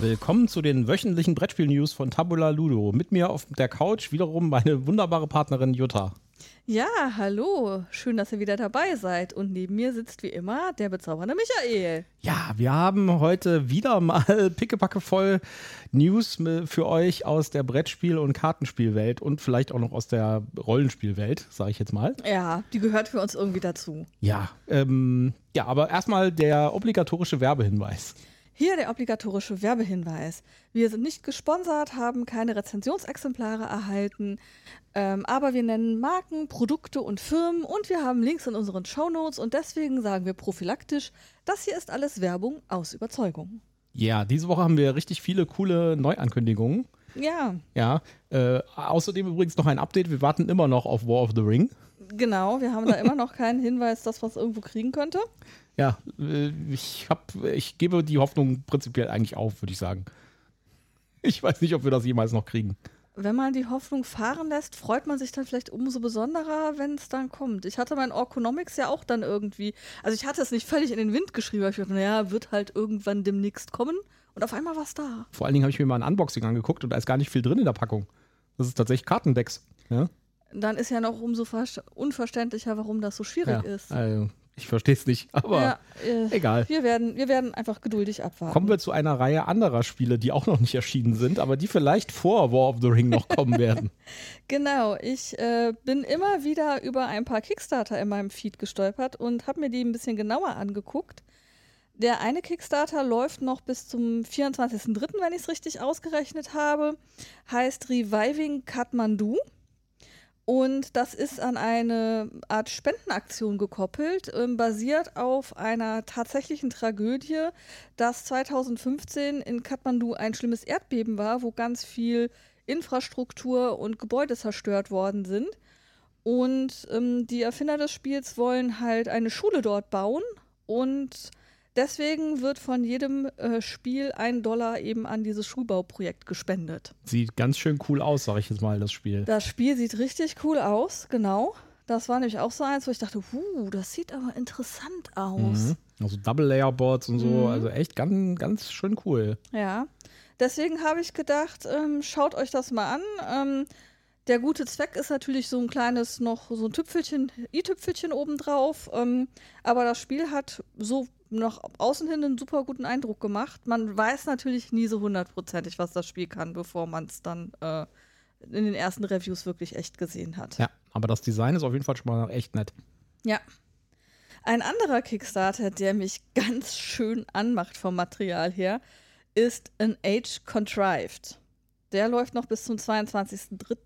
Willkommen zu den wöchentlichen Brettspiel-News von Tabula Ludo. Mit mir auf der Couch wiederum meine wunderbare Partnerin Jutta. Ja, hallo. Schön, dass ihr wieder dabei seid. Und neben mir sitzt wie immer der bezaubernde Michael. Ja, wir haben heute wieder mal pickepacke voll News für euch aus der Brettspiel- und Kartenspielwelt und vielleicht auch noch aus der Rollenspielwelt, sage ich jetzt mal. Ja, die gehört für uns irgendwie dazu. Ja, ähm, ja, aber erstmal der obligatorische Werbehinweis. Hier der obligatorische Werbehinweis. Wir sind nicht gesponsert, haben keine Rezensionsexemplare erhalten, ähm, aber wir nennen Marken, Produkte und Firmen und wir haben Links in unseren Shownotes und deswegen sagen wir prophylaktisch, das hier ist alles Werbung aus Überzeugung. Ja, diese Woche haben wir richtig viele coole Neuankündigungen. Ja. Ja. Äh, außerdem übrigens noch ein Update. Wir warten immer noch auf War of the Ring. Genau, wir haben da immer noch keinen Hinweis, dass was irgendwo kriegen könnte. Ja, äh, ich, hab, ich gebe die Hoffnung prinzipiell eigentlich auf, würde ich sagen. Ich weiß nicht, ob wir das jemals noch kriegen. Wenn man die Hoffnung fahren lässt, freut man sich dann vielleicht umso besonderer, wenn es dann kommt. Ich hatte mein Orconomics ja auch dann irgendwie, also ich hatte es nicht völlig in den Wind geschrieben, aber ich dachte, naja, wird halt irgendwann demnächst kommen und auf einmal war es da. Vor allen Dingen habe ich mir mal ein Unboxing angeguckt und da ist gar nicht viel drin in der Packung. Das ist tatsächlich Kartendecks. Ja? Dann ist ja noch umso unverständlicher, warum das so schwierig ja, ist. Also ich verstehe es nicht, aber ja, äh, egal. Wir werden, wir werden einfach geduldig abwarten. Kommen wir zu einer Reihe anderer Spiele, die auch noch nicht erschienen sind, aber die vielleicht vor War of the Ring noch kommen werden. genau, ich äh, bin immer wieder über ein paar Kickstarter in meinem Feed gestolpert und habe mir die ein bisschen genauer angeguckt. Der eine Kickstarter läuft noch bis zum 24.03., wenn ich es richtig ausgerechnet habe, heißt Reviving Kathmandu. Und das ist an eine Art Spendenaktion gekoppelt, ähm, basiert auf einer tatsächlichen Tragödie, dass 2015 in Kathmandu ein schlimmes Erdbeben war, wo ganz viel Infrastruktur und Gebäude zerstört worden sind. Und ähm, die Erfinder des Spiels wollen halt eine Schule dort bauen und Deswegen wird von jedem äh, Spiel ein Dollar eben an dieses Schulbauprojekt gespendet. Sieht ganz schön cool aus, sag ich jetzt mal, das Spiel. Das Spiel sieht richtig cool aus, genau. Das war nämlich auch so eins, wo ich dachte, uh, das sieht aber interessant aus. Mhm. Also Double-Layer-Boards und so, mhm. also echt ganz, ganz schön cool. Ja, deswegen habe ich gedacht, ähm, schaut euch das mal an. Ähm, der gute Zweck ist natürlich so ein kleines noch so ein Tüpfelchen, i-Tüpfelchen obendrauf. Ähm, aber das Spiel hat so nach außen hin einen super guten Eindruck gemacht. Man weiß natürlich nie so hundertprozentig, was das Spiel kann, bevor man es dann äh, in den ersten Reviews wirklich echt gesehen hat. Ja, aber das Design ist auf jeden Fall schon mal echt nett. Ja. Ein anderer Kickstarter, der mich ganz schön anmacht vom Material her, ist An Age Contrived. Der läuft noch bis zum 22.03.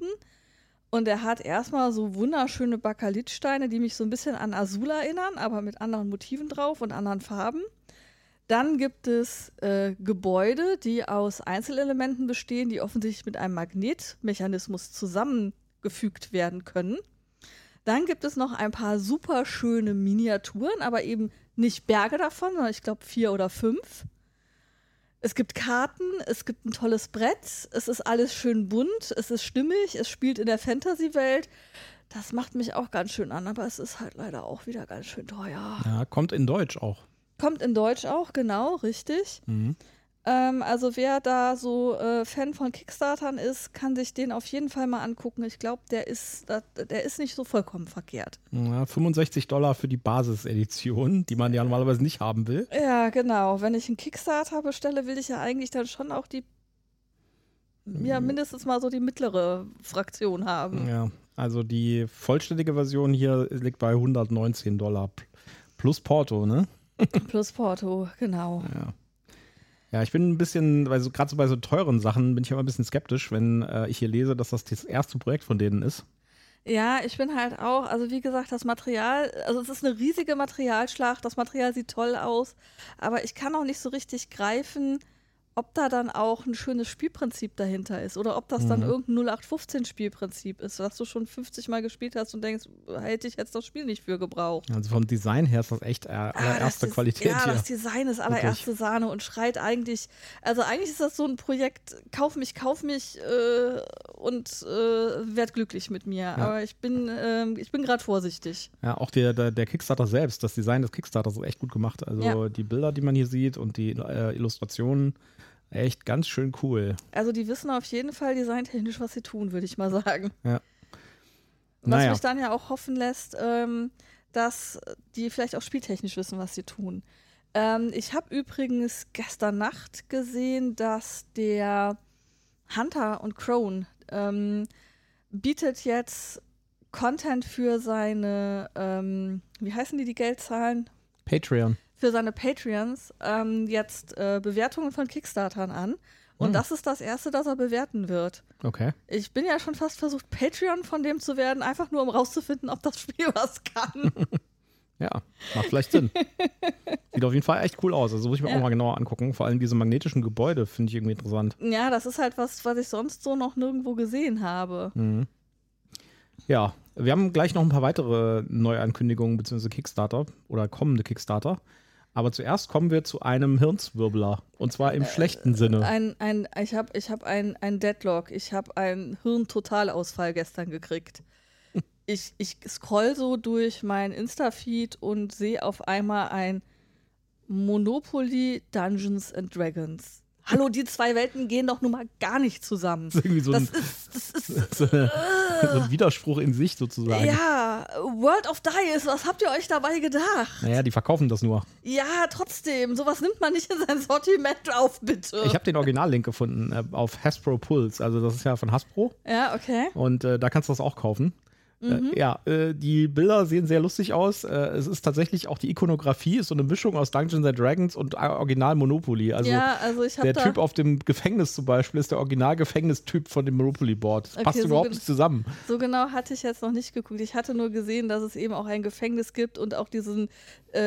Und er hat erstmal so wunderschöne Bakelitsteine, die mich so ein bisschen an Azul erinnern, aber mit anderen Motiven drauf und anderen Farben. Dann gibt es äh, Gebäude, die aus Einzelelementen bestehen, die offensichtlich mit einem Magnetmechanismus zusammengefügt werden können. Dann gibt es noch ein paar super schöne Miniaturen, aber eben nicht Berge davon, sondern ich glaube vier oder fünf. Es gibt Karten, es gibt ein tolles Brett, es ist alles schön bunt, es ist stimmig, es spielt in der Fantasy-Welt. Das macht mich auch ganz schön an, aber es ist halt leider auch wieder ganz schön teuer. Ja, kommt in Deutsch auch. Kommt in Deutsch auch, genau, richtig. Mhm. Ähm, also wer da so äh, Fan von Kickstartern ist, kann sich den auf jeden Fall mal angucken. Ich glaube, der ist, der ist nicht so vollkommen verkehrt. Ja, 65 Dollar für die Basisedition, die man ja normalerweise nicht haben will. Ja, genau. Wenn ich einen Kickstarter bestelle, will ich ja eigentlich dann schon auch die, ja, mhm. mindestens mal so die mittlere Fraktion haben. Ja, also die vollständige Version hier liegt bei 119 Dollar plus Porto, ne? plus Porto, genau. Ja. Ja, ich bin ein bisschen, weil so, gerade so bei so teuren Sachen bin ich immer ein bisschen skeptisch, wenn äh, ich hier lese, dass das das erste Projekt von denen ist. Ja, ich bin halt auch, also wie gesagt, das Material, also es ist eine riesige Materialschlacht, das Material sieht toll aus, aber ich kann auch nicht so richtig greifen, ob da dann auch ein schönes Spielprinzip dahinter ist oder ob das mhm. dann irgendein 0815-Spielprinzip ist, was du schon 50 Mal gespielt hast und denkst, hätte ich jetzt das Spiel nicht für gebraucht. Also vom Design her ist das echt äh, ah, allererste ah, Qualität. Ja, hier. das Design ist allererste Wirklich. Sahne und schreit eigentlich, also eigentlich ist das so ein Projekt, kauf mich, kauf mich äh, und äh, werd glücklich mit mir. Ja. Aber ich bin, äh, ich bin gerade vorsichtig. Ja, auch der, der, der, Kickstarter selbst, das Design des Kickstarters ist echt gut gemacht. Also ja. die Bilder, die man hier sieht und die äh, Illustrationen Echt ganz schön cool. Also die wissen auf jeden Fall designtechnisch, was sie tun, würde ich mal sagen. Ja. Was Naja. mich dann ja auch hoffen lässt, ähm, dass die vielleicht auch spieltechnisch wissen, was sie tun. Ähm, ich habe übrigens gestern Nacht gesehen, dass der Hunter und Crone ähm, bietet jetzt Content für seine, ähm, wie heißen die, die Geldzahlen? Patreon. Für seine Patreons ähm, jetzt äh, Bewertungen von Kickstartern an. Und Hm. das ist das erste, das er bewerten wird. Okay. Ich bin ja schon fast versucht, Patreon von dem zu werden, einfach nur um rauszufinden, ob das Spiel was kann. Ja, macht vielleicht Sinn. Sieht auf jeden Fall echt cool aus. Also muss ich mir Ja. auch mal genauer angucken. Vor allem diese magnetischen Gebäude finde ich irgendwie interessant. ja, das ist halt was, was ich sonst so noch nirgendwo gesehen habe. Mhm. Ja, wir haben gleich noch ein paar weitere Neuankündigungen bzw. Kickstarter oder kommende Kickstarter. Aber zuerst kommen wir zu einem Hirnswirbler. Und zwar im schlechten Sinne. Ein, ein, ich habe ich hab ein, ein Deadlock, ich habe einen Hirntotalausfall gestern gekriegt. Ich, ich scroll so durch mein Insta-Feed und sehe auf einmal ein Monopoly Dungeons and Dragons. Hallo, die zwei Welten gehen doch nun mal gar nicht zusammen. Das ist irgendwie so Das ein, ist, das ist so, eine, so ein Widerspruch in sich sozusagen. Ja, World of Dice, was habt ihr euch dabei gedacht? Naja, die verkaufen das nur. Ja, trotzdem, sowas nimmt man nicht in sein Sortiment auf, bitte. Ich habe den Originallink gefunden äh, auf Hasbro Pulse. Also das ist ja von Hasbro. ja, okay. Und äh, da kannst du das auch kaufen. Mhm. Äh, ja, äh, die Bilder sehen sehr lustig aus. Äh, es ist tatsächlich auch die Ikonografie, ist so eine Mischung aus Dungeons and Dragons und Original Monopoly. Also ja, also der Typ auf dem Gefängnis zum Beispiel ist der Original-Gefängnistyp von dem Monopoly-Board. Das Okay, passt so überhaupt nicht zusammen. so genau hatte ich jetzt noch nicht geguckt. Ich hatte nur gesehen, dass es eben auch ein Gefängnis gibt und auch diesen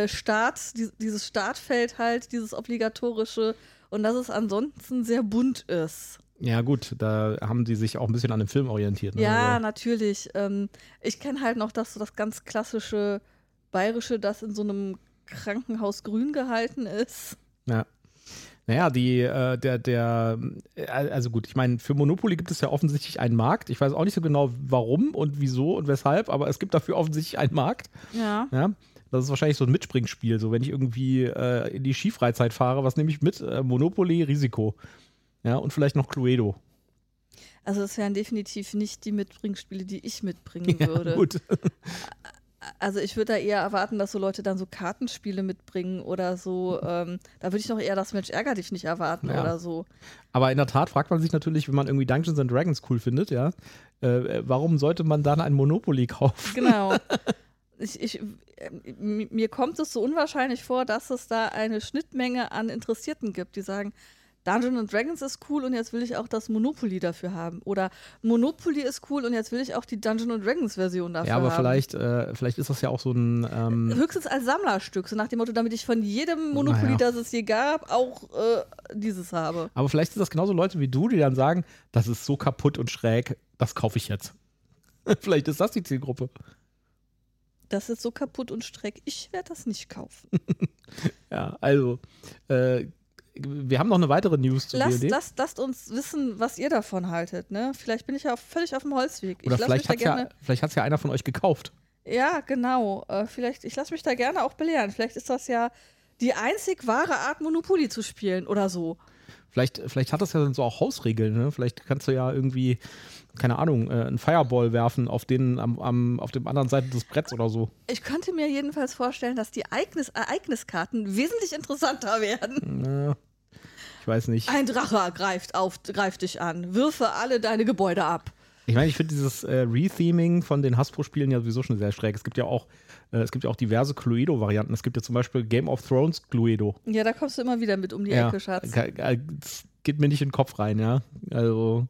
Start, die, dieses Startfeld halt, dieses obligatorische und dass es ansonsten sehr bunt ist. Ja, gut, da haben die sich auch ein bisschen an dem Film orientiert. Ne? Ja, Also, natürlich. Ähm, ich kenne halt noch das so das ganz klassische bayerische, das in so einem Krankenhaus grün gehalten ist. ja. Naja, die, äh, der, der, äh, also gut, ich meine, für Monopoly gibt es ja offensichtlich einen Markt. Ich weiß auch nicht so genau, warum und wieso und weshalb, aber es gibt dafür offensichtlich einen Markt. Ja. Ja, das ist wahrscheinlich so ein Mitspringspiel. So, wenn ich irgendwie äh, in die Skifreizeit fahre, was nehme ich mit? Äh, Monopoly, Risiko. Ja, und vielleicht noch Cluedo. Also das wären definitiv nicht die Mitbringspiele, die ich mitbringen würde. gut. Also ich würde da eher erwarten, dass so Leute dann so Kartenspiele mitbringen oder so. Ähm, da würde ich doch eher das Mensch ärger dich nicht erwarten Ja. oder so. Aber in der Tat fragt man sich natürlich, wenn man irgendwie Dungeons and Dragons cool findet, ja, äh, warum sollte man dann ein Monopoly kaufen? Genau. Ich, ich, m- mir kommt es so unwahrscheinlich vor, dass es da eine Schnittmenge an Interessierten gibt, die sagen, Dungeons and Dragons ist cool und jetzt will ich auch das Monopoly dafür haben. Oder Monopoly ist cool und jetzt will ich auch die Dungeons and Dragons Version dafür Ja, aber haben. vielleicht, äh, vielleicht ist das ja auch so ein. Ähm, Höchstens als Sammlerstück, so nach dem Motto, damit ich von jedem Monopoly, Naja. das es je gab, auch äh, dieses habe. aber vielleicht sind das genauso Leute wie du, die dann sagen, das ist so kaputt und schräg, das kaufe ich jetzt. vielleicht ist das die Zielgruppe. Das ist so kaputt und streck. Ich werde das nicht kaufen. Ja, also, äh, wir haben noch eine weitere News zu Lasst, lasst, lasst uns wissen, was ihr davon haltet. Ne? Vielleicht bin ich ja völlig auf dem Holzweg. Oder vielleicht hat es ja, ja einer von euch gekauft. Ja, genau. Äh, vielleicht, ich lasse mich da gerne auch belehren. Vielleicht ist das ja die einzig wahre Art, Monopoly zu spielen oder so. Vielleicht, vielleicht hat das ja so auch Hausregeln. Ne? Vielleicht kannst du ja irgendwie, keine Ahnung, äh, einen Fireball werfen auf, den, am, am, auf dem anderen Seite des Bretts oder so. Ich könnte mir jedenfalls vorstellen, dass die Ereignis Ereigniskarten wesentlich interessanter werden. Ja, ich weiß nicht. Ein Drache greift, auf, greift dich an. Wirfe alle deine Gebäude ab. Ich meine, ich finde dieses äh, Retheming von den Hasbro-Spielen ja sowieso schon sehr schräg. Es gibt ja auch, äh, es gibt ja auch diverse Cluedo-Varianten. Es gibt ja zum Beispiel Game of Thrones Cluedo. Ja, da kommst du immer wieder mit um die ja, Ecke, Schatz. Geht mir nicht in den Kopf rein, ja. Also,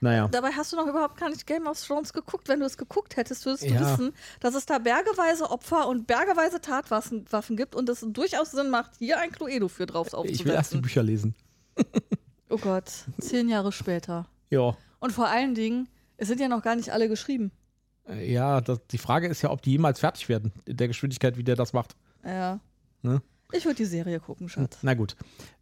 naja. Dabei hast du noch überhaupt gar nicht Game of Thrones geguckt. Wenn du es geguckt hättest, würdest du Ja. wissen, dass es da bergeweise Opfer und bergeweise Tatwaffen Waffen gibt und es durchaus Sinn macht, hier ein Cluedo für drauf Ich will erst die aufzusetzen. Bücher lesen. Oh Gott, zehn Jahre später. Ja. Und vor allen Dingen, es sind ja noch gar nicht alle geschrieben. Äh, Ja, das, die Frage ist ja, ob die jemals fertig werden, in der Geschwindigkeit, wie der das macht. Ja. Ne? Ich würde die Serie gucken, Schatz. Na gut.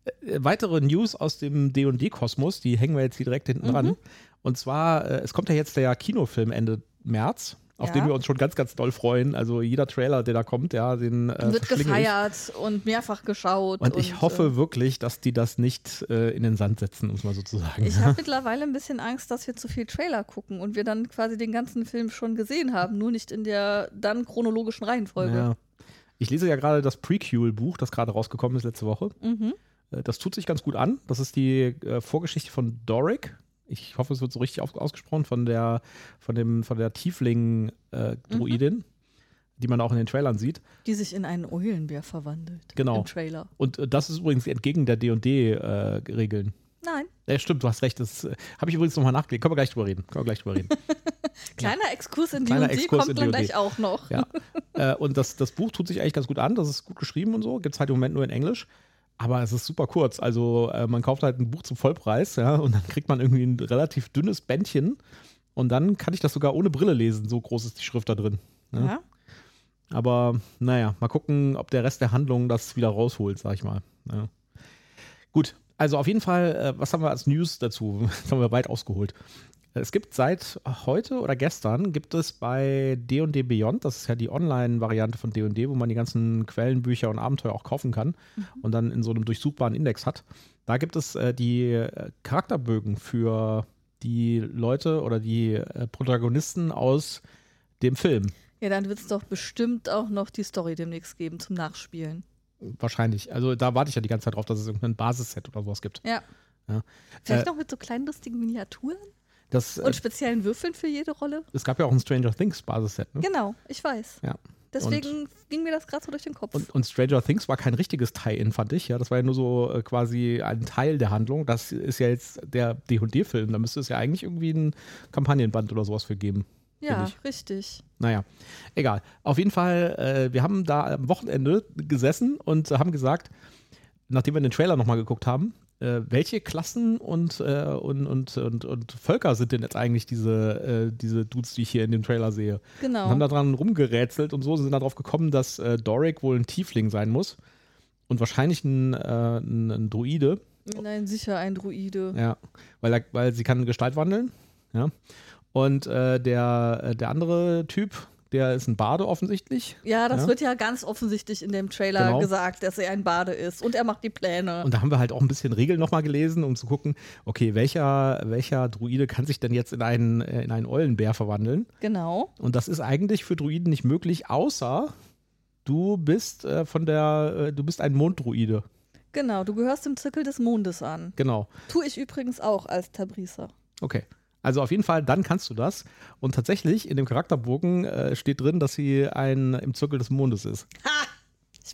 Äh, weitere News aus dem D&D-Kosmos, die hängen wir jetzt hier direkt hinten Mhm. dran. Und zwar, äh, es kommt ja jetzt der Kinofilm Ende März auf Ja. den wir uns schon ganz, ganz doll freuen. Also jeder Trailer, der da kommt, ja, den äh, Wird verschlinge ich. gefeiert und mehrfach geschaut. Und ich hoffe äh, wirklich, dass die das nicht äh, in den Sand setzen, um es mal so zu sagen. Ich habe mittlerweile ein bisschen Angst, dass wir zu viel Trailer gucken und wir dann quasi den ganzen Film schon gesehen haben, nur nicht in der dann chronologischen Reihenfolge. Ja. Ich lese ja gerade das Prequel-Buch, das gerade rausgekommen ist letzte Woche. Mhm. Äh, Das tut sich ganz gut an. Das ist die äh, Vorgeschichte von Doric. Ich hoffe, es wird so richtig ausgesprochen von der, von dem, von der Tiefling-Druidin, die man auch in den Trailern sieht. Die sich in einen Eulenbär verwandelt. Genau. Im Trailer. Und äh, das ist übrigens entgegen der D&D-Regeln. Nein. Ja, stimmt, du hast recht. Das äh, habe ich übrigens nochmal nachgelesen. Können wir gleich drüber reden. Können wir gleich drüber reden. Kleiner Exkurs in Kleiner D&D Exkurs kommt dann gleich auch noch. Ja. äh, und das, das Buch tut sich eigentlich ganz gut an. Das ist gut geschrieben und so. Gibt es halt im Moment nur in Englisch. Aber es ist super kurz. Also äh, man kauft halt ein Buch zum Vollpreis, ja, und dann kriegt man irgendwie ein relativ dünnes Bändchen. Und dann kann ich das sogar ohne Brille lesen. So groß ist die Schrift da drin. Ja. Ja. Aber naja, mal gucken, ob der Rest der Handlung das wieder rausholt, sag ich mal. Ja. Gut, also auf jeden Fall, äh, was haben wir als News dazu? Das haben wir weit ausgeholt. Es gibt seit heute oder gestern gibt es bei D&D Beyond, das ist ja die Online-Variante von D&D, wo man die ganzen Quellenbücher und Abenteuer auch kaufen kann und dann in so einem durchsuchbaren Index hat. Da gibt es äh, die äh, Charakterbögen für die Leute oder die äh, Protagonisten aus dem Film. Ja, dann wird es doch bestimmt auch noch die Story demnächst geben zum Nachspielen. Wahrscheinlich. Also da warte ich ja die ganze Zeit drauf, dass es irgendein Basisset oder sowas gibt. Ja. Ja. Vielleicht Äh, noch mit so kleinen lustigen Miniaturen Das, äh, und speziellen Würfeln für jede Rolle. es gab ja auch ein Stranger Things Basisset. Ne? Genau, ich weiß. Ja. Deswegen ging mir das gerade so durch den Kopf. Und, und Stranger Things war kein richtiges Tie-In, fand ich. Ja, das war ja nur so äh, quasi ein Teil der Handlung. Das ist ja jetzt der D&D-Film. Da müsste es ja eigentlich irgendwie ein Kampagnenband oder sowas für geben. Ja, richtig. Naja, egal. Auf jeden Fall, äh, wir haben da am Wochenende gesessen und haben gesagt, nachdem wir den Trailer nochmal geguckt haben, äh, welche Klassen und, äh, und, und, und, und Völker sind denn jetzt eigentlich diese, äh, diese Dudes, die ich hier in dem Trailer sehe? Genau. Und haben da dran rumgerätselt und so sind darauf gekommen, dass äh, Doric wohl ein Tiefling sein muss und wahrscheinlich ein, äh, ein, ein Druide. Nein, sicher ein Druide. Ja, weil, er, weil sie kann Gestalt wandeln. Ja. Und äh, der, äh, der andere Typ, der ist ein Bade offensichtlich. Ja, das Ja. wird ja ganz offensichtlich in dem Trailer Genau. gesagt, dass er ein Bade ist. Und er macht die Pläne. Und da haben wir halt auch ein bisschen Regeln nochmal gelesen, um zu gucken, okay, welcher, welcher Druide kann sich denn jetzt in einen, äh, in einen Eulenbär verwandeln? genau. Und das ist eigentlich für Druiden nicht möglich, außer du bist äh, von der, äh, du bist ein Monddruide. Genau, du gehörst dem Zirkel des Mondes an. Genau. Tue ich übrigens auch als Tabrisa. Okay. Also auf jeden Fall, dann kannst du das. Und tatsächlich, in dem Charakterbogen äh, steht drin, dass sie ein im Zirkel des Mondes ist.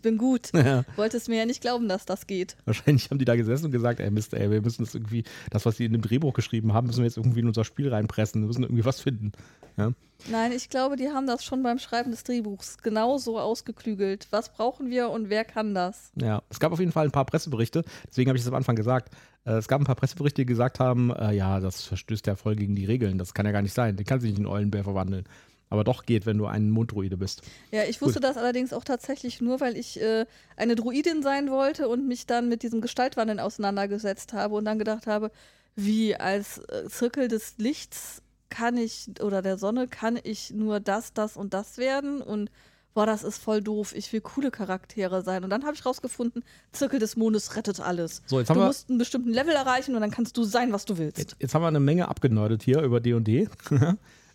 Ich bin gut. Ja. Wolltest mir ja nicht glauben, dass das geht. Wahrscheinlich haben die da gesessen und gesagt, ey Mist, ey, wir müssen das irgendwie, das, was sie in dem Drehbuch geschrieben haben, müssen wir jetzt irgendwie in unser Spiel reinpressen. Wir müssen irgendwie was finden. Ja. Nein, ich glaube, die haben das schon beim Schreiben des Drehbuchs genau so ausgeklügelt. Was brauchen wir und wer kann das? Ja, es gab auf jeden Fall ein paar Presseberichte, deswegen habe ich es am Anfang gesagt. Äh, es gab ein paar Presseberichte, die gesagt haben, äh, ja, das verstößt ja voll gegen die Regeln, das kann ja gar nicht sein, den kann sich nicht in Eulenbär verwandeln. Aber doch geht, wenn du ein Monddruide bist. Ja, ich wusste das allerdings auch tatsächlich nur, weil ich äh, eine Druidin sein wollte und mich dann mit diesem Gestaltwandeln auseinandergesetzt habe und dann gedacht habe, wie als äh, Zirkel des Lichts kann ich oder der Sonne kann ich nur das, das und das werden und boah, das ist voll doof. Ich will coole Charaktere sein. Und dann habe ich rausgefunden, Zirkel des Mondes rettet alles. So, jetzt du haben wir- musst einen bestimmten Level erreichen und dann kannst du sein, was du willst. Jetzt, jetzt haben wir eine Menge abgenördet hier über D&D.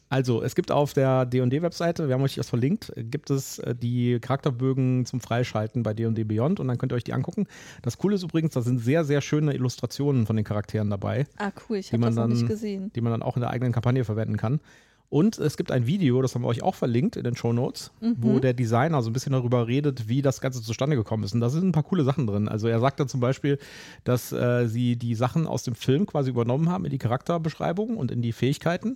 Also, es gibt auf der D&D-Webseite, wir haben euch das verlinkt, gibt es äh, die Charakterbögen zum Freischalten bei D&D Beyond und dann könnt ihr euch die angucken. Das Coole ist übrigens, da sind sehr, sehr schöne Illustrationen von den Charakteren dabei. Ah, cool, ich habe das noch nicht dann- gesehen. die man dann auch in der eigenen Kampagne verwenden kann. Und es gibt ein Video, das haben wir euch auch verlinkt in den Show Notes, wo der Designer so ein bisschen darüber redet, wie das Ganze zustande gekommen ist. Und da sind ein paar coole Sachen drin. Also er sagt dann zum Beispiel, dass äh, sie die Sachen aus dem Film quasi übernommen haben in die Charakterbeschreibung und in die Fähigkeiten.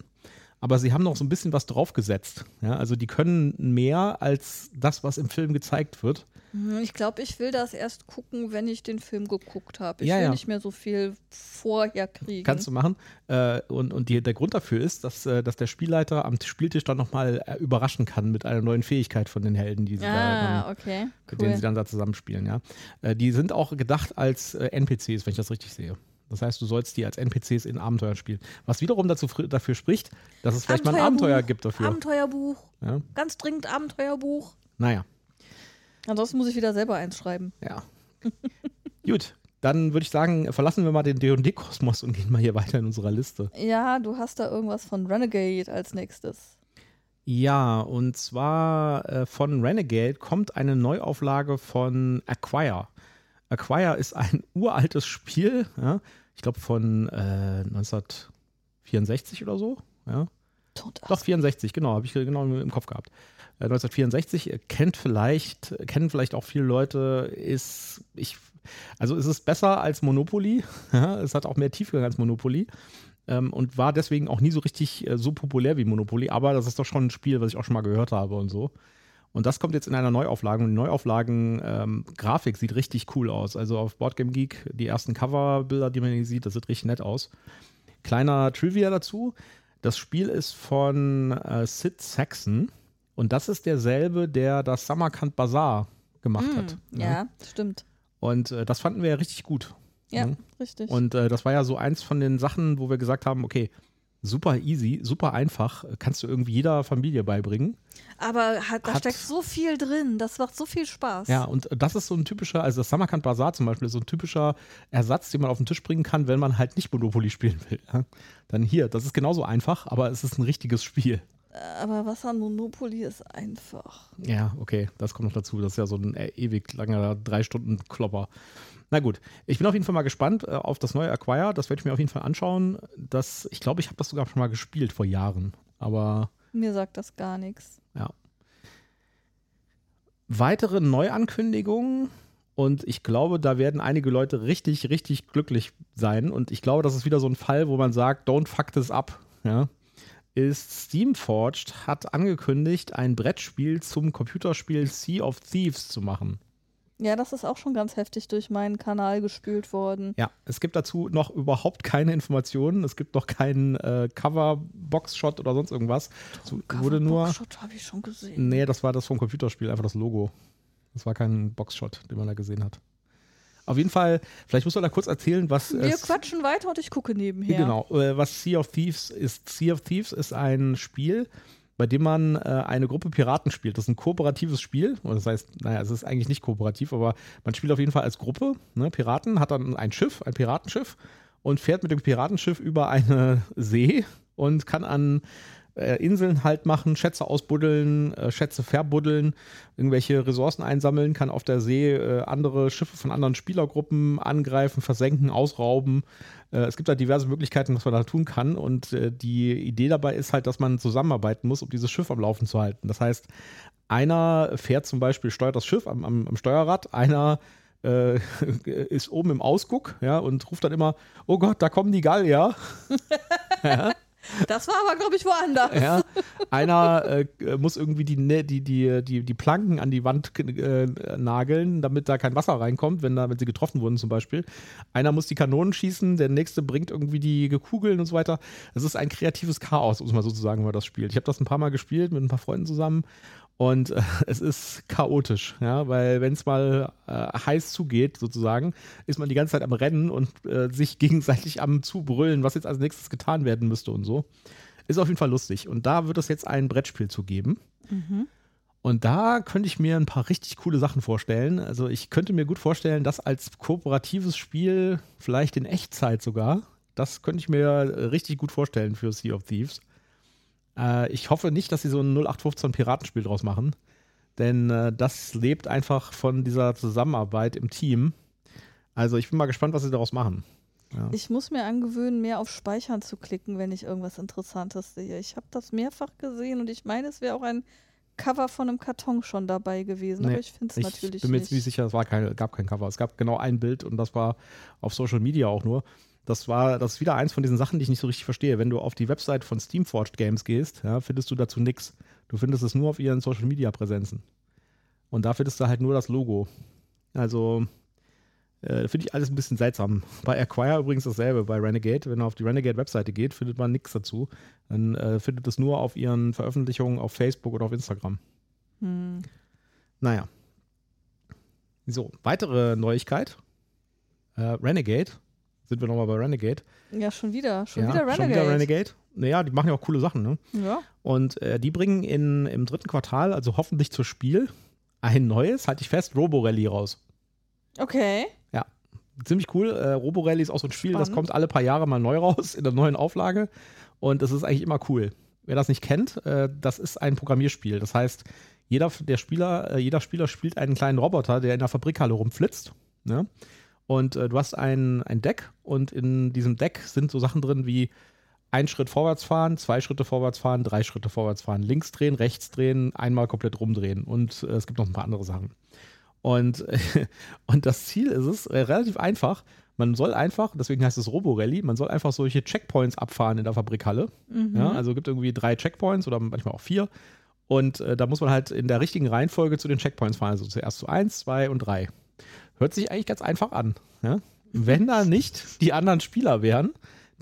Aber sie haben noch so ein bisschen was draufgesetzt. Ja, also die können mehr als das, was im Film gezeigt wird. Hm, Ich glaube, ich will das erst gucken, wenn ich den Film geguckt habe. Ich Ja, will ja. nicht mehr so viel vorher kriegen. Kannst du machen. Äh, und und die, der Grund dafür ist, dass, äh, dass der Spielleiter am Spieltisch dann nochmal äh, überraschen kann mit einer neuen Fähigkeit von den Helden, die sie da dann ah, okay. mit denen sie dann da zusammenspielen, ja. Die sind auch gedacht als NPCs, wenn ich das richtig sehe. Das heißt, du sollst die als NPCs in Abenteuern spielen. Was wiederum dazu, dafür spricht, dass es vielleicht mal ein Abenteuer gibt dafür. Abenteuerbuch. Ja? Ganz dringend Abenteuerbuch. Naja. Ansonsten muss ich wieder selber eins schreiben. Ja. Gut, dann würde ich sagen, verlassen wir mal den D&D-Kosmos und gehen mal hier weiter in unserer Liste. Ja, du hast da irgendwas von Renegade als nächstes. Ja, und zwar äh, von Renegade kommt eine Neuauflage von Acquire. Acquire ist ein uraltes Spiel, ja, ich glaube von äh, 1964 oder so. Ja. Doch, 64, genau, habe ich genau im Kopf gehabt. 1964 äh, kennt vielleicht, kennen vielleicht auch viele Leute, ist, ich, also es ist besser als Monopoly. Ja, es hat auch mehr Tiefgang als Monopoly. Ähm, und war deswegen auch nie so richtig äh, so populär wie Monopoly, aber das ist doch schon ein Spiel, was ich auch schon mal gehört habe und so. Und das kommt jetzt in einer Neuauflage. Und die Neuauflagen-Grafik ähm, sieht richtig cool aus. Also auf Boardgame Geek, die ersten Coverbilder, die man hier sieht, das sieht richtig nett aus. Kleiner Trivia dazu. Das Spiel ist von äh, Sid Saxon. Und das ist derselbe, der das Samarkand Bazaar gemacht mm, hat. Ja, ja, stimmt. Und äh, das fanden wir ja richtig gut. Ja, mhm. richtig. Und äh, das war ja so eins von den Sachen, wo wir gesagt haben, okay, super easy, super einfach, kannst du irgendwie jeder Familie beibringen. Aber hat, da hat, steckt so viel drin, das macht so viel Spaß. Ja, und das ist so ein typischer, also das Samarkand Bazaar zum Beispiel ist so ein typischer Ersatz, den man auf den Tisch bringen kann, wenn man halt nicht Monopoly spielen will. Ja? Dann hier, das ist genauso einfach, aber es ist ein richtiges Spiel. Aber was an Monopoly ist einfach. Ja, okay, das kommt noch dazu. Das ist ja so ein ewig langer drei Stunden Klopper. Na gut, ich bin auf jeden Fall mal gespannt äh, auf das neue Acquire. Das werde ich mir auf jeden Fall anschauen. Das, ich glaube, ich habe das sogar schon mal gespielt vor Jahren. Aber. Mir sagt das gar nichts. Ja. Weitere Neuankündigungen. Und ich glaube, da werden einige Leute richtig, richtig glücklich sein. Und ich glaube, das ist wieder so ein Fall, wo man sagt, don't fuck this up. Ja ist Steamforged hat angekündigt, ein Brettspiel zum Computerspiel Sea of Thieves zu machen. Ja, das ist auch schon ganz heftig durch meinen Kanal gespült worden. Ja, es gibt dazu noch überhaupt keine Informationen. Es gibt noch keinen äh, Cover-Box-Shot oder sonst irgendwas. So, wurde nur. Box-Shot habe ich schon gesehen. Nee, das war das vom Computerspiel, einfach das Logo. Das war kein Box-Shot, den man da gesehen hat. Auf jeden Fall, vielleicht muss man da kurz erzählen, was. Wir quatschen weiter und ich gucke nebenher. Genau, äh, was Sea of Thieves ist. Sea of Thieves ist ein Spiel, bei dem man äh, eine Gruppe Piraten spielt. Das ist ein kooperatives Spiel. Das heißt, naja, es ist eigentlich nicht kooperativ, aber man spielt auf jeden Fall als Gruppe. Ne? Piraten hat dann ein Schiff, ein Piratenschiff und fährt mit dem Piratenschiff über eine See und kann an äh, Inseln halt machen, Schätze ausbuddeln, äh, Schätze verbuddeln, irgendwelche Ressourcen einsammeln, kann auf der See äh, andere Schiffe von anderen Spielergruppen angreifen, versenken, ausrauben. Es gibt da diverse Möglichkeiten, was man da tun kann. Und die Idee dabei ist halt, dass man zusammenarbeiten muss, um dieses Schiff am Laufen zu halten. Das heißt, einer fährt zum Beispiel, steuert das Schiff am, am, am Steuerrad, einer äh, ist oben im Ausguck, ja, und ruft dann immer, oh Gott, da kommen die Gallier. ja. Das war aber, glaube ich, woanders. Ja, einer äh, muss irgendwie die, die, die, die, die Planken an die Wand äh, nageln, damit da kein Wasser reinkommt, wenn, da, wenn sie getroffen wurden zum Beispiel. Einer muss die Kanonen schießen, der nächste bringt irgendwie die Kugeln und so weiter. Es ist ein kreatives Chaos, muss man sozusagen, wenn man das spielt. Ich habe das ein paar Mal gespielt mit ein paar Freunden zusammen und äh, es ist chaotisch, ja, weil wenn es mal äh, heiß zugeht, sozusagen, ist man die ganze Zeit am Rennen und äh, sich gegenseitig am Zubrüllen, was jetzt als nächstes getan werden müsste und so. Ist auf jeden Fall lustig. Und da wird es jetzt ein Brettspiel zu geben. Mhm. Und da könnte ich mir ein paar richtig coole Sachen vorstellen. Also ich könnte mir gut vorstellen, dass als kooperatives Spiel, vielleicht in Echtzeit sogar, das könnte ich mir richtig gut vorstellen für Sea of Thieves. Äh, ich hoffe nicht, dass sie so ein 0815 Piratenspiel draus machen, denn äh, das lebt einfach von dieser Zusammenarbeit im Team. Also ich bin mal gespannt, was sie daraus machen. Ja. Ich muss mir angewöhnen, mehr auf Speichern zu klicken, wenn ich irgendwas Interessantes sehe. Ich habe das mehrfach gesehen und ich meine, es wäre auch ein Cover von einem Karton schon dabei gewesen, nee, aber ich finde es natürlich nicht. Ich bin mir jetzt nicht sicher, es war keine, gab kein Cover. Es gab genau ein Bild und das war auf Social Media auch nur das war, das ist wieder eins von diesen Sachen, die ich nicht so richtig verstehe. Wenn du auf die Website von Steamforged Games gehst, ja, findest du dazu nichts. Du findest es nur auf ihren Social Media Präsenzen. Und da findest du halt nur das Logo. Also, äh, finde ich alles ein bisschen seltsam. Bei Acquire übrigens dasselbe, bei Renegade. Wenn man auf die Renegade-Webseite geht, findet man nichts dazu. Dann äh, findet es nur auf ihren Veröffentlichungen auf Facebook oder auf Instagram. Hm. Naja. So, weitere Neuigkeit. Äh, Renegade sind wir nochmal bei Renegade. Ja, schon wieder. Schon ja, wieder Renegade. Schon wieder Renegade. Naja, die machen ja auch coole Sachen, ne? Ja. Und äh, die bringen in, im dritten Quartal, also hoffentlich zur Spiel, ein neues, halte ich fest, Roborally raus. Okay. Ziemlich cool. Äh, Roborally ist auch so ein Spiel, das Spannend. kommt alle paar Jahre mal neu raus in der neuen Auflage. Und das ist eigentlich immer cool. Wer das nicht kennt, äh, das ist ein Programmierspiel. Das heißt, jeder der Spieler, äh, jeder Spieler spielt einen kleinen Roboter, der in der Fabrikhalle rumflitzt. Ne? Und äh, du hast ein, ein Deck und in diesem Deck sind so Sachen drin wie ein Schritt vorwärts fahren, zwei Schritte vorwärts fahren, drei Schritte vorwärts fahren, links drehen, rechts drehen, einmal komplett rumdrehen und äh, es gibt noch ein paar andere Sachen. Und, und das Ziel ist es, äh, relativ einfach, man soll einfach, deswegen heißt es Roborally, man soll einfach solche Checkpoints abfahren in der Fabrikhalle. Mhm. Ja, also gibt irgendwie drei Checkpoints oder manchmal auch vier. Und äh, da muss man halt in der richtigen Reihenfolge zu den Checkpoints fahren. Also zuerst zu eins, zwei und drei. Hört sich eigentlich ganz einfach an. Ja? Wenn da nicht die anderen Spieler wären,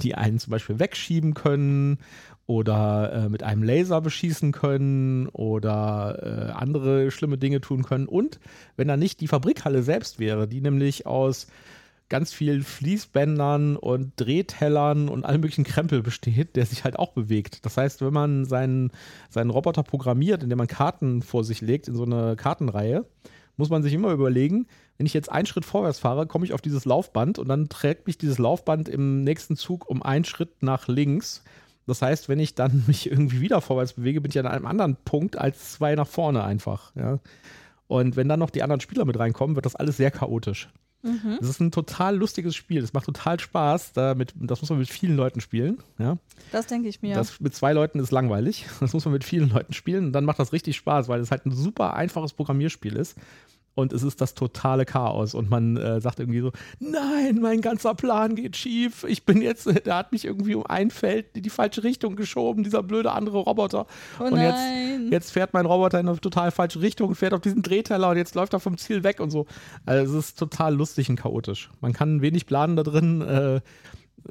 die einen zum Beispiel wegschieben können oder äh, mit einem Laser beschießen können oder äh, andere schlimme Dinge tun können. Und wenn da nicht die Fabrikhalle selbst wäre, die nämlich aus ganz vielen Fließbändern und Drehtellern und allem möglichen Krempel besteht, der sich halt auch bewegt. Das heißt, wenn man seinen, seinen Roboter programmiert, indem man Karten vor sich legt in so eine Kartenreihe, muss man sich immer überlegen, wenn ich jetzt einen Schritt vorwärts fahre, komme ich auf dieses Laufband und dann trägt mich dieses Laufband im nächsten Zug um einen Schritt nach links. Das heißt, wenn ich dann mich irgendwie wieder vorwärts bewege, bin ich an einem anderen Punkt als zwei nach vorne einfach. Ja? Und wenn dann noch die anderen Spieler mit reinkommen, wird das alles sehr chaotisch. Mhm. Es ist ein total lustiges Spiel. Es macht total Spaß. Damit, das muss man mit vielen Leuten spielen. Ja? Das denke ich mir. Das mit zwei Leuten ist langweilig. Das muss man mit vielen Leuten spielen. Und dann macht das richtig Spaß, weil es halt ein super einfaches Programmierspiel ist. Und es ist das totale Chaos. Und man äh, sagt irgendwie so: Nein, mein ganzer Plan geht schief. Ich bin jetzt, der hat mich irgendwie um ein Feld in die falsche Richtung geschoben, dieser blöde andere Roboter. oh und jetzt, jetzt fährt mein Roboter in eine total falsche Richtung fährt auf diesen Drehteller und jetzt läuft er vom Ziel weg und so. Also es ist total lustig und chaotisch. Man kann wenig planen da drin. Äh,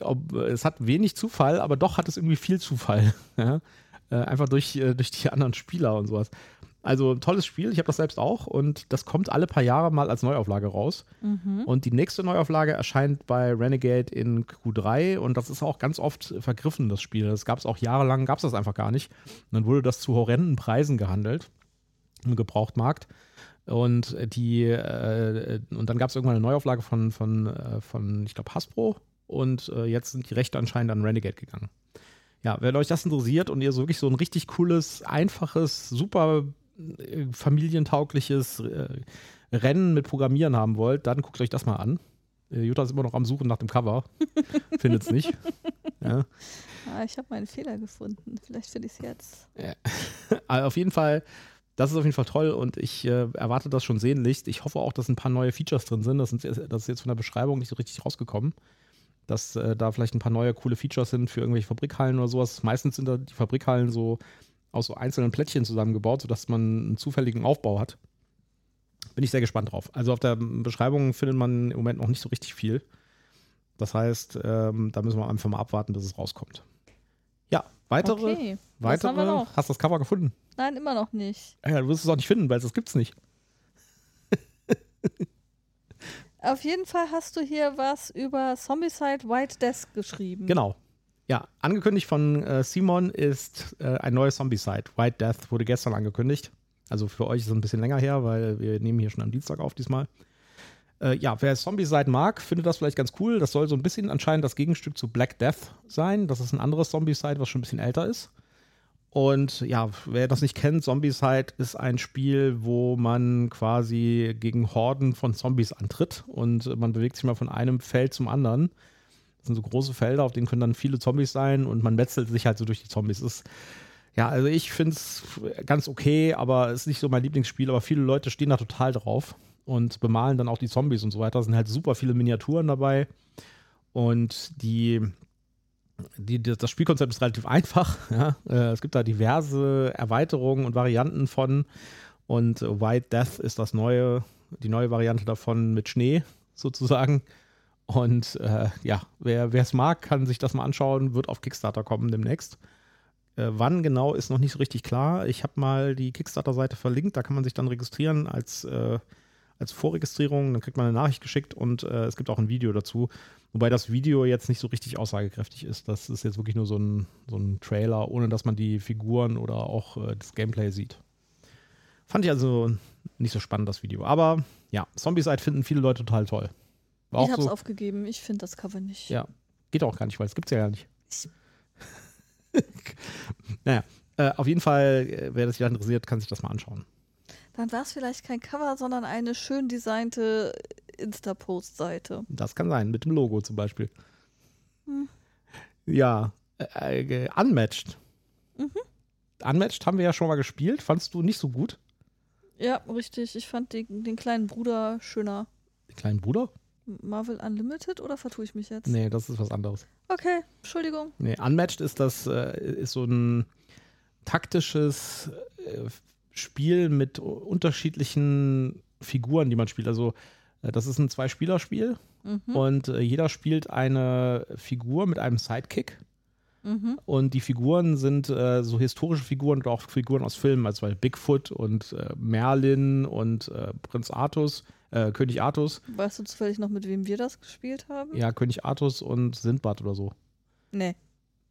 ob, es hat wenig Zufall, aber doch hat es irgendwie viel Zufall. Ja? Äh, einfach durch, äh, durch die anderen Spieler und sowas. Also tolles Spiel, ich habe das selbst auch und das kommt alle paar Jahre mal als Neuauflage raus. Mhm. Und die nächste Neuauflage erscheint bei Renegade in Q3 und das ist auch ganz oft vergriffen, das Spiel. Das gab es auch jahrelang, gab es das einfach gar nicht. Und dann wurde das zu horrenden Preisen gehandelt im Gebrauchtmarkt. Und die, äh, und dann gab es irgendwann eine Neuauflage von, von, äh, von ich glaube, Hasbro. Und äh, jetzt sind die Rechte anscheinend an Renegade gegangen. Ja, wenn euch das interessiert und ihr so wirklich so ein richtig cooles, einfaches, super familientaugliches äh, Rennen mit Programmieren haben wollt, dann guckt euch das mal an. Äh, Jutta ist immer noch am Suchen nach dem Cover. Findet es nicht. Ja. Ah, ich habe meinen Fehler gefunden. Vielleicht finde ich es jetzt. Aber auf jeden Fall, das ist auf jeden Fall toll und ich äh, erwarte das schon sehnlichst. Ich hoffe auch, dass ein paar neue Features drin sind. Das, sind, das ist jetzt von der Beschreibung nicht so richtig rausgekommen. Dass äh, da vielleicht ein paar neue coole Features sind für irgendwelche Fabrikhallen oder sowas. Meistens sind da die Fabrikhallen so aus so einzelnen Plättchen zusammengebaut, sodass man einen zufälligen Aufbau hat. Bin ich sehr gespannt drauf. Also auf der Beschreibung findet man im Moment noch nicht so richtig viel. Das heißt, ähm, da müssen wir einfach mal abwarten, bis es rauskommt. Ja, weitere, Okay. Was haben wir weitere. noch? Hast du das Cover gefunden? Nein, immer noch nicht. Ja, du wirst es auch nicht finden, weil das gibt's nicht. Auf jeden Fall hast du hier was über Zombicide White Death geschrieben. Genau. Ja, angekündigt von äh, Simon ist äh, ein neues Zombie-Site. White Death wurde gestern angekündigt. Also für euch ist es ein bisschen länger her, weil wir nehmen hier schon am Dienstag auf diesmal. Äh, ja, wer Zombie-Site mag, findet das vielleicht ganz cool. Das soll so ein bisschen anscheinend das Gegenstück zu Black Death sein. Das ist ein anderes Zombie-Site, was schon ein bisschen älter ist. Und ja, wer das nicht kennt, Zombicide ist ein Spiel, wo man quasi gegen Horden von Zombies antritt und man bewegt sich mal von einem Feld zum anderen. Sind so große Felder, auf denen können dann viele Zombies sein und man metzelt sich halt so durch die Zombies. Ist, ja, also ich finde es ganz okay, aber es ist nicht so mein Lieblingsspiel, aber viele Leute stehen da total drauf und bemalen dann auch die Zombies und so weiter. Es sind halt super viele Miniaturen dabei und die die, das Spielkonzept ist relativ einfach. Ja? Äh, es gibt da diverse Erweiterungen und Varianten von. Und White Death ist das neue, die neue Variante davon mit Schnee sozusagen. Und äh, ja, wer es mag, kann sich das mal anschauen, wird auf Kickstarter kommen demnächst. Äh, wann genau ist noch nicht so richtig klar. Ich habe mal die Kickstarter-Seite verlinkt, da kann man sich dann registrieren als, äh, als Vorregistrierung. Dann kriegt man eine Nachricht geschickt und äh, es gibt auch ein Video dazu. Wobei das Video jetzt nicht so richtig aussagekräftig ist. Das ist jetzt wirklich nur so ein, so ein Trailer, ohne dass man die Figuren oder auch äh, das Gameplay sieht. Fand ich also nicht so spannend, das Video. Aber ja, Zombieside finden viele Leute total toll. War ich hab's so, aufgegeben. Ich finde das Cover nicht. Ja, geht auch gar nicht, weil es gibt's ja gar nicht. naja, äh, auf jeden Fall, äh, wer das wieder interessiert, kann sich das mal anschauen. Dann war es vielleicht kein Cover, sondern eine schön designte Insta-Post-Seite. Das kann sein, mit dem Logo zum Beispiel. Hm. Ja, äh, äh, Unmatched. Mhm. Unmatched haben wir ja schon mal gespielt. Fandst du nicht so gut? Ja, richtig. Ich fand die, den kleinen Bruder schöner. Den kleinen Bruder? Marvel Unlimited oder vertue ich mich jetzt? Nee, das ist was anderes. Okay, Entschuldigung. Nee, Unmatched ist das, äh, ist so ein taktisches äh, Spiel mit unterschiedlichen Figuren, die man spielt. Also äh, das ist ein Zwei-Spieler-Spiel mhm. und jeder spielt eine Figur mit einem Sidekick. Mhm. Und die Figuren sind äh, so historische Figuren oder auch Figuren aus Filmen, also Bigfoot und äh, Merlin und äh, Prinz Artus, äh, König Artus. Weißt du zufällig noch, mit wem wir das gespielt haben? Ja, König Artus und Sindbad oder so. Nee.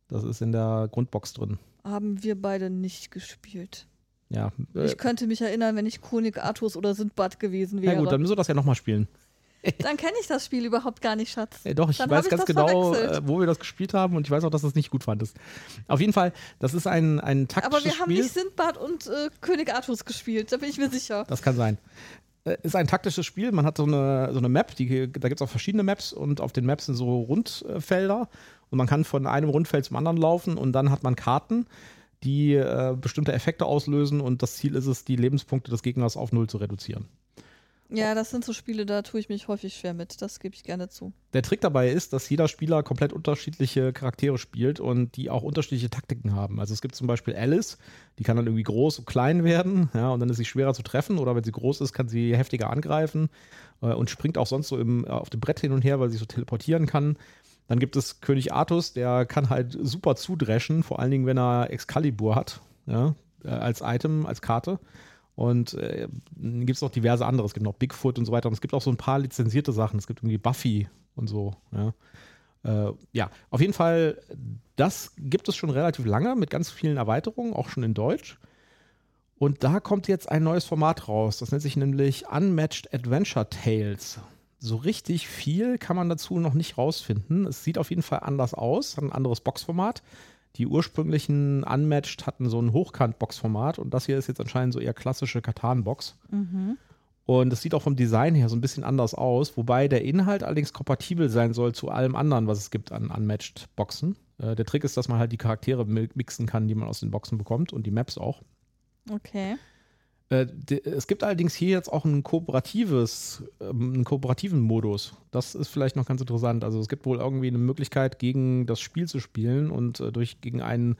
Das ist in der Grundbox drin. Haben wir beide nicht gespielt. Ja. Äh, ich könnte mich erinnern, wenn ich König Artus oder Sindbad gewesen wäre. Ja gut, dann müssen wir das ja nochmal spielen. Dann kenne ich das Spiel überhaupt gar nicht, Schatz. Ja, doch, ich Dann weiß ich ganz genau, äh, wo wir das gespielt haben und ich weiß auch, dass du es nicht gut fandest. Auf jeden Fall, das ist ein, ein taktisches Spiel. Aber wir haben Spiel. nicht Sindbad und äh, König Artus gespielt, da bin ich mir sicher. Das kann sein. Äh, ist ein taktisches Spiel. Man hat so eine, so eine Map, die, da gibt es auch verschiedene Maps und auf den Maps sind so Rundfelder und man kann von einem Rundfeld zum anderen laufen und dann hat man Karten die äh, bestimmte Effekte auslösen und das Ziel ist es, die Lebenspunkte des Gegners auf Null zu reduzieren. Ja, das sind so Spiele, da tue ich mich häufig schwer mit. Das gebe ich gerne zu. Der Trick dabei ist, dass jeder Spieler komplett unterschiedliche Charaktere spielt und die auch unterschiedliche Taktiken haben. Also es gibt zum Beispiel Alice, die kann dann irgendwie groß und klein werden, ja, und dann ist sie schwerer zu treffen. Oder wenn sie groß ist, kann sie heftiger angreifen äh, und springt auch sonst so im, äh, auf dem Brett hin und her, weil sie so teleportieren kann. Dann gibt es König Artus, der kann halt super zudreschen, vor allen Dingen, wenn er Excalibur hat, ja, äh, als Item, als Karte. Und äh, gibt es noch diverse andere. Es gibt noch Bigfoot und so weiter. Und es gibt auch so ein paar lizenzierte Sachen. Es gibt irgendwie Buffy und so. Ja, äh, ja auf jeden Fall, das gibt es schon relativ lange mit ganz vielen Erweiterungen, auch schon in Deutsch. Und da kommt jetzt ein neues Format raus. Das nennt sich nämlich Unmatched Adventure Tales so richtig viel kann man dazu noch nicht rausfinden. Es sieht auf jeden Fall anders aus, hat ein anderes Boxformat. Die ursprünglichen Unmatched hatten so ein Hochkant-Boxformat und das hier ist jetzt anscheinend so eher klassische Katan-Box. Mhm. Und es sieht auch vom Design her so ein bisschen anders aus, wobei der Inhalt allerdings kompatibel sein soll zu allem anderen, was es gibt an Unmatched-Boxen. Äh, der Trick ist, dass man halt die Charaktere mixen kann, die man aus den Boxen bekommt und die Maps auch. Okay. Äh, es gibt allerdings hier jetzt auch ein kooperatives, ähm, einen kooperativen Modus. Das ist vielleicht noch ganz interessant. Also es gibt wohl irgendwie eine Möglichkeit, gegen das Spiel zu spielen und äh, durch gegen einen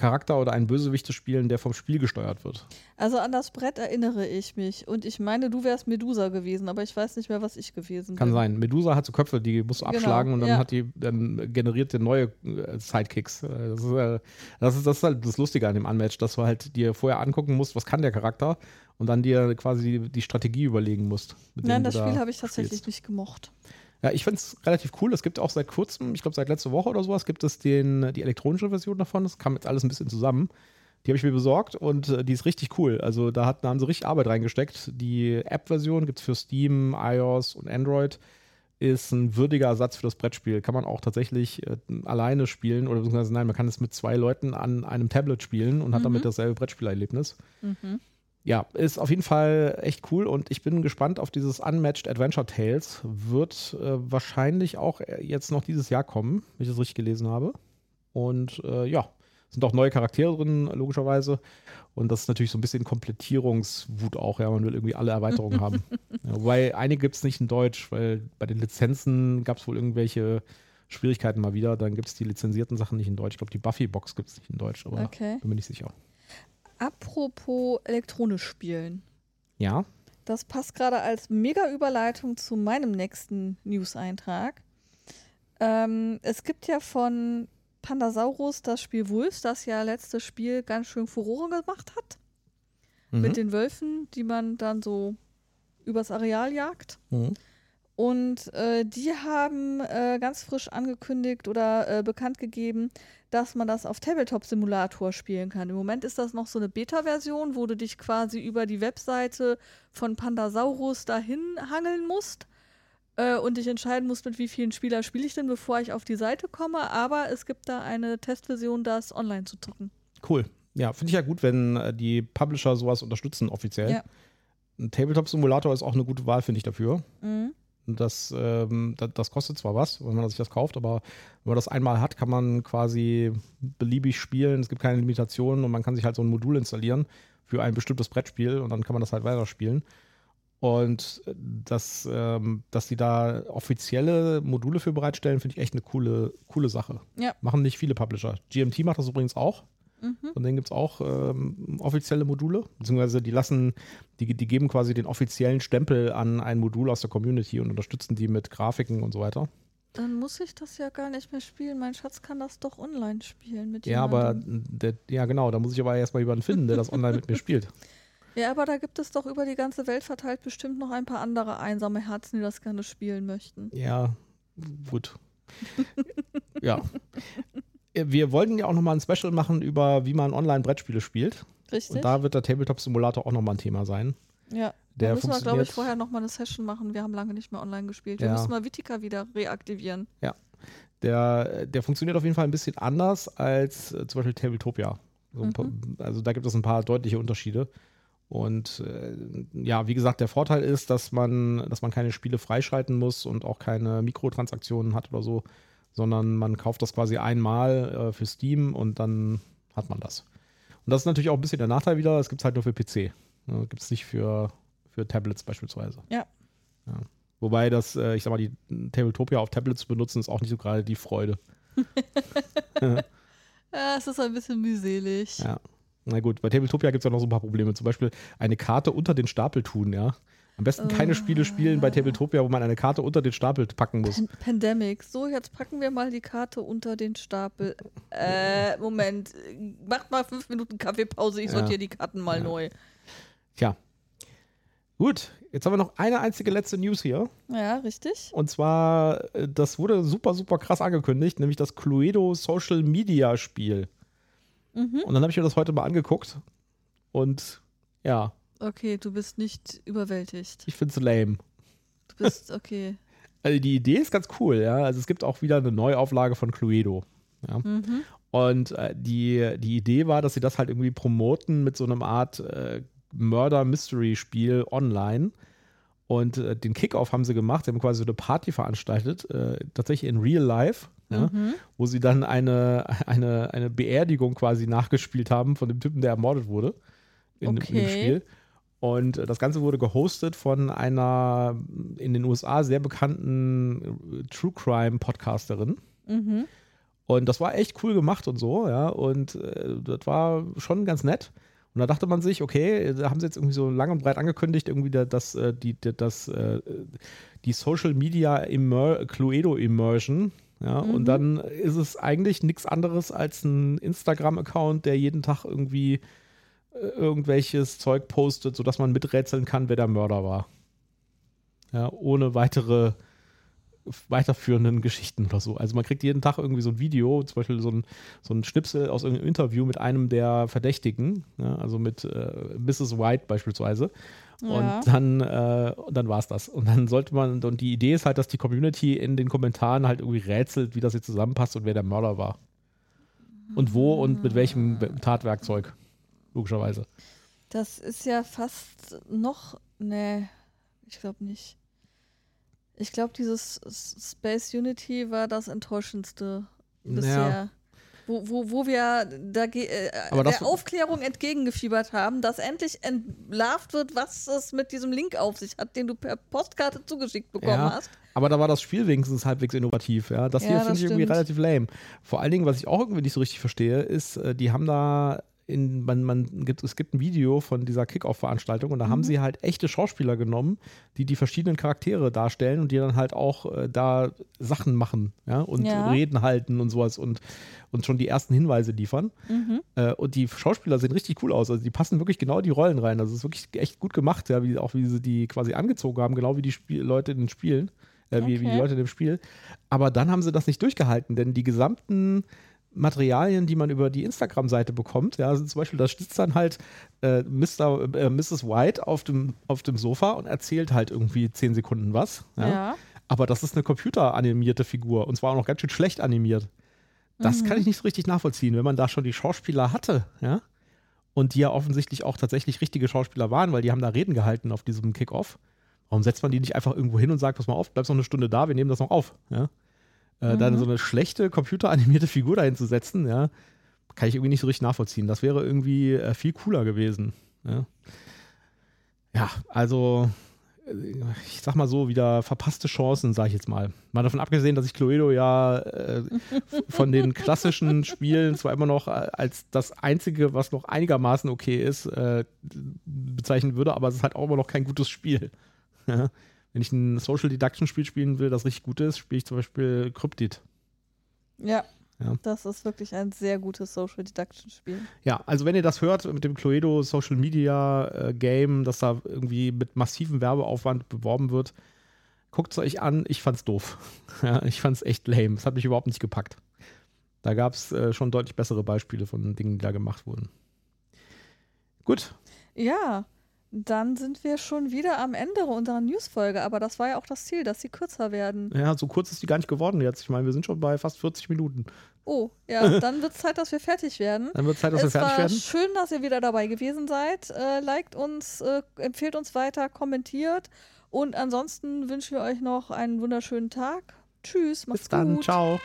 Charakter oder einen Bösewicht zu spielen, der vom Spiel gesteuert wird. Also an das Brett erinnere ich mich. Und ich meine, du wärst Medusa gewesen, aber ich weiß nicht mehr, was ich gewesen Kann bin. sein. Medusa hat so Köpfe, die musst du genau, abschlagen und dann ja. hat die, dann generiert der neue äh, Sidekicks. Äh, das ist, äh, das ist, das ist halt das Lustige an dem Unmatch, dass du halt dir vorher angucken musst, was kann der Charakter und dann dir quasi die, die Strategie überlegen musst. Nein, das Spiel habe ich tatsächlich spielst. nicht gemocht. Ja, ich finde es relativ cool. Es gibt auch seit kurzem, ich glaube seit letzter Woche oder sowas, gibt es den, die elektronische Version davon. Das kam jetzt alles ein bisschen zusammen. Die habe ich mir besorgt und äh, die ist richtig cool. Also da, hat, da haben sie richtig Arbeit reingesteckt. Die App-Version gibt es für Steam, iOS und Android. Ist ein würdiger Ersatz für das Brettspiel. Kann man auch tatsächlich äh, alleine spielen oder beziehungsweise nein, man kann es mit zwei Leuten an einem Tablet spielen und mhm. hat damit dasselbe Brettspielerlebnis. Mhm ja, ist auf jeden Fall echt cool und ich bin gespannt auf dieses Unmatched Adventure Tales. Wird äh, wahrscheinlich auch äh, jetzt noch dieses Jahr kommen, wenn ich das richtig gelesen habe. Und äh, ja, sind auch neue Charaktere drin, logischerweise. Und das ist natürlich so ein bisschen Komplettierungswut auch, ja, man will irgendwie alle Erweiterungen haben. Ja, wobei einige gibt es nicht in Deutsch, weil bei den Lizenzen gab es wohl irgendwelche Schwierigkeiten mal wieder. Dann gibt es die lizenzierten Sachen nicht in Deutsch. Ich glaube, die Buffy-Box gibt es nicht in Deutsch, aber okay. bin mir nicht sicher. Apropos elektronisch spielen. Ja. Das passt gerade als mega Überleitung zu meinem nächsten News-Eintrag. Ähm, es gibt ja von Pandasaurus das Spiel Wolves, das ja letztes Spiel ganz schön Furore gemacht hat. Mhm. Mit den Wölfen, die man dann so übers Areal jagt. Mhm. Und äh, die haben äh, ganz frisch angekündigt oder äh, bekannt gegeben, dass man das auf Tabletop-Simulator spielen kann. Im Moment ist das noch so eine Beta-Version, wo du dich quasi über die Webseite von Pandasaurus dahin hangeln musst äh, und dich entscheiden musst, mit wie vielen Spielern spiele ich denn, bevor ich auf die Seite komme. Aber es gibt da eine Testversion, das online zu zocken. Cool. Ja, finde ich ja gut, wenn äh, die Publisher sowas unterstützen offiziell. Ja. Ein Tabletop-Simulator ist auch eine gute Wahl, finde ich, dafür. Mhm. Das, ähm, das, das kostet zwar was, wenn man sich das kauft, aber wenn man das einmal hat, kann man quasi beliebig spielen. Es gibt keine Limitationen und man kann sich halt so ein Modul installieren für ein bestimmtes Brettspiel und dann kann man das halt weiterspielen. Und das, ähm, dass die da offizielle Module für bereitstellen, finde ich echt eine coole, coole Sache. Ja. Machen nicht viele Publisher. GMT macht das übrigens auch. Mhm. Von denen gibt es auch ähm, offizielle Module, beziehungsweise die lassen, die, die geben quasi den offiziellen Stempel an ein Modul aus der Community und unterstützen die mit Grafiken und so weiter. Dann muss ich das ja gar nicht mehr spielen. Mein Schatz kann das doch online spielen mit Ja, aber jemandem. der, ja genau, da muss ich aber erstmal jemanden finden, der das online mit mir spielt. Ja, aber da gibt es doch über die ganze Welt verteilt bestimmt noch ein paar andere einsame Herzen, die das gerne spielen möchten. Ja, gut. ja. Wir wollten ja auch nochmal ein Special machen über, wie man Online-Brettspiele spielt. Richtig? Und da wird der Tabletop-Simulator auch nochmal ein Thema sein. ja. Der da müssen wir, glaube ich, vorher nochmal eine Session machen. Wir haben lange nicht mehr online gespielt. Wir Ja. müssen mal Vitica wieder reaktivieren. Der, der funktioniert auf jeden Fall ein bisschen anders als äh, zum Beispiel Tabletopia. So Mhm. paar, also da gibt es ein paar deutliche Unterschiede. Und äh, ja, wie gesagt, der Vorteil ist, dass man, dass man keine Spiele freischalten muss und auch keine Mikrotransaktionen hat oder so, sondern man kauft das quasi einmal äh, für Steam und dann hat man das. Und das ist natürlich auch ein bisschen der Nachteil wieder, es gibt es halt nur für PC. Ne, gibt es nicht für, für Tablets beispielsweise. Ja. ja. Wobei das, äh, ich sag mal, die Tabletopia auf Tablets zu benutzen, ist auch nicht so gerade die Freude. Ja, es ist ein bisschen mühselig. Ja. Na gut, bei Tabletopia gibt es ja noch so ein paar Probleme. Zum Beispiel eine Karte unter den Stapel tun, ja. Am besten keine. Spiele spielen bei Tabletopia, wo man eine Karte unter den Stapel packen muss. Pan Pandemic. So, jetzt packen wir mal die Karte unter den Stapel. Äh, Moment. Macht mal fünf Minuten Kaffeepause. Ich Ja. sortiere die Karten mal Ja. neu. Tja. Gut, jetzt haben wir noch eine einzige letzte News hier. Ja, richtig. Und zwar, äh, das wurde super, super krass angekündigt, nämlich das Cluedo Social Media Spiel. Mhm. Und dann habe ich mir das heute mal angeguckt. Und ja, Okay, du bist nicht überwältigt. ich finde es lame. Du bist, okay. Also die Idee ist ganz cool, ja. Also es gibt auch wieder eine Neuauflage von Cluedo. Ja. Mhm. Und äh, die, die Idee war, dass sie das halt irgendwie promoten mit so einem Art äh, Murder-Mystery-Spiel online. Und äh, den Kickoff haben sie gemacht. Sie haben quasi so eine Party veranstaltet, äh, tatsächlich in Real Life, ja, Mhm. wo sie dann eine, eine, eine Beerdigung quasi nachgespielt haben von dem Typen, der ermordet wurde in, dem- in dem Okay. Spiel. Und das Ganze wurde gehostet von einer in den USA sehr bekannten True Crime Podcasterin. Mhm. Und das war echt cool gemacht und so, ja. Und äh, das war schon ganz nett. Und da dachte man sich, okay, da haben sie jetzt irgendwie so lang und breit angekündigt, irgendwie da- das, äh, die, die- das, äh, die Social Media Immer Cluedo Immersion. Ja, Mhm. und dann ist es eigentlich nichts anderes als ein Instagram-Account, der jeden Tag irgendwie irgendwelches Zeug postet, sodass man miträtseln kann, wer der Mörder war. Ja, ohne weitere weiterführenden Geschichten oder so. Also man kriegt jeden Tag irgendwie so ein Video, zum Beispiel so ein, so ein Schnipsel aus irgendeinem Interview mit einem der Verdächtigen, ja, also mit äh, Mrs. White beispielsweise. Ja. Und dann, äh, dann war es das. Und dann sollte man, und die Idee ist halt, dass die Community in den Kommentaren halt irgendwie rätselt, wie das jetzt zusammenpasst und wer der Mörder war. Und wo und mit welchem Be- Tatwerkzeug. Logischerweise. Das ist ja fast noch. Nee, ich glaube nicht. Ich glaube, dieses Space Unity war das enttäuschendste bisher. Wo, wo, wo wir dage- äh, der Aufklärung entgegengefiebert haben, dass endlich entlarvt wird, was es mit diesem Link auf sich hat, den du per Postkarte zugeschickt bekommen Ja. hast. Aber da war das Spiel wenigstens halbwegs innovativ. Ja? Das Ja, hier finde ich irgendwie stimmt. relativ lame. Vor allen Dingen, was ich auch irgendwie nicht so richtig verstehe, ist, äh, die haben da in, man, man gibt, es gibt ein Video von dieser Kickoff-Veranstaltung und da mhm. haben sie halt echte Schauspieler genommen, die die verschiedenen Charaktere darstellen und die dann halt auch äh, da Sachen machen ja, und ja. Reden halten und sowas und, und schon die ersten Hinweise liefern. Mhm. Äh, und die Schauspieler sehen richtig cool aus. Also die passen wirklich genau die Rollen rein. Also es ist wirklich echt gut gemacht, ja, wie, auch wie sie die quasi angezogen haben, genau wie die Spiel Leute in den Spielen, äh, okay. wie, wie die Leute in dem Spiel. Aber dann haben sie das nicht durchgehalten, denn die gesamten Materialien, die man über die Instagram-Seite bekommt. Ja, also zum Beispiel, da sitzt dann halt äh, Mr., äh, Mrs. White auf dem, auf dem Sofa und erzählt halt irgendwie zehn Sekunden was. Ja? ja. Aber das ist eine computeranimierte Figur und zwar auch noch ganz schön schlecht animiert. Das mhm. kann ich nicht so richtig nachvollziehen, wenn man da schon die Schauspieler hatte, ja. Und die ja offensichtlich auch tatsächlich richtige Schauspieler waren, weil die haben da Reden gehalten auf diesem Kickoff. Warum setzt man die nicht einfach irgendwo hin und sagt, pass mal auf, bleibst noch eine Stunde da, wir nehmen das noch auf, ja? Äh, mhm. Dann so eine schlechte computeranimierte Figur dahin zu setzen, ja, kann ich irgendwie nicht so richtig nachvollziehen. Das wäre irgendwie äh, viel cooler gewesen. Ja, ja also äh, ich sag mal so, wieder verpasste Chancen, sag ich jetzt mal. Mal davon abgesehen, dass ich Cluedo ja äh, von den klassischen Spielen zwar immer noch äh, als das einzige, was noch einigermaßen okay ist, bezeichnen würde, aber es ist halt auch immer noch kein gutes Spiel. Wenn ich ein Social Deduction Spiel spielen will, das richtig gut ist, spiele ich zum Beispiel Cryptid. Ja, ja. Das ist wirklich ein sehr gutes Social Deduction Spiel. Ja, also wenn ihr das hört mit dem Cluedo Social Media äh, Game, das da irgendwie mit massivem Werbeaufwand beworben wird, guckt es euch an. Ich fand's doof. ja, ich fand's echt lame. Es hat mich überhaupt nicht gepackt. Da gab es äh, schon deutlich bessere Beispiele von Dingen, die da gemacht wurden. Gut. Ja, dann sind wir schon wieder am Ende unserer Newsfolge, aber das war ja auch das Ziel, dass sie kürzer werden. Ja, so kurz ist die gar nicht geworden jetzt. Ich meine, wir sind schon bei fast 40 Minuten. Oh, ja, dann wird es Zeit, dass wir fertig werden. Dann wird es Zeit, dass es wir fertig werden. Schön, dass ihr wieder dabei gewesen seid. Äh, liked uns, äh, empfehlt uns weiter, kommentiert und ansonsten wünschen wir euch noch einen wunderschönen Tag. Tschüss, macht's Bis dann, gut. ciao.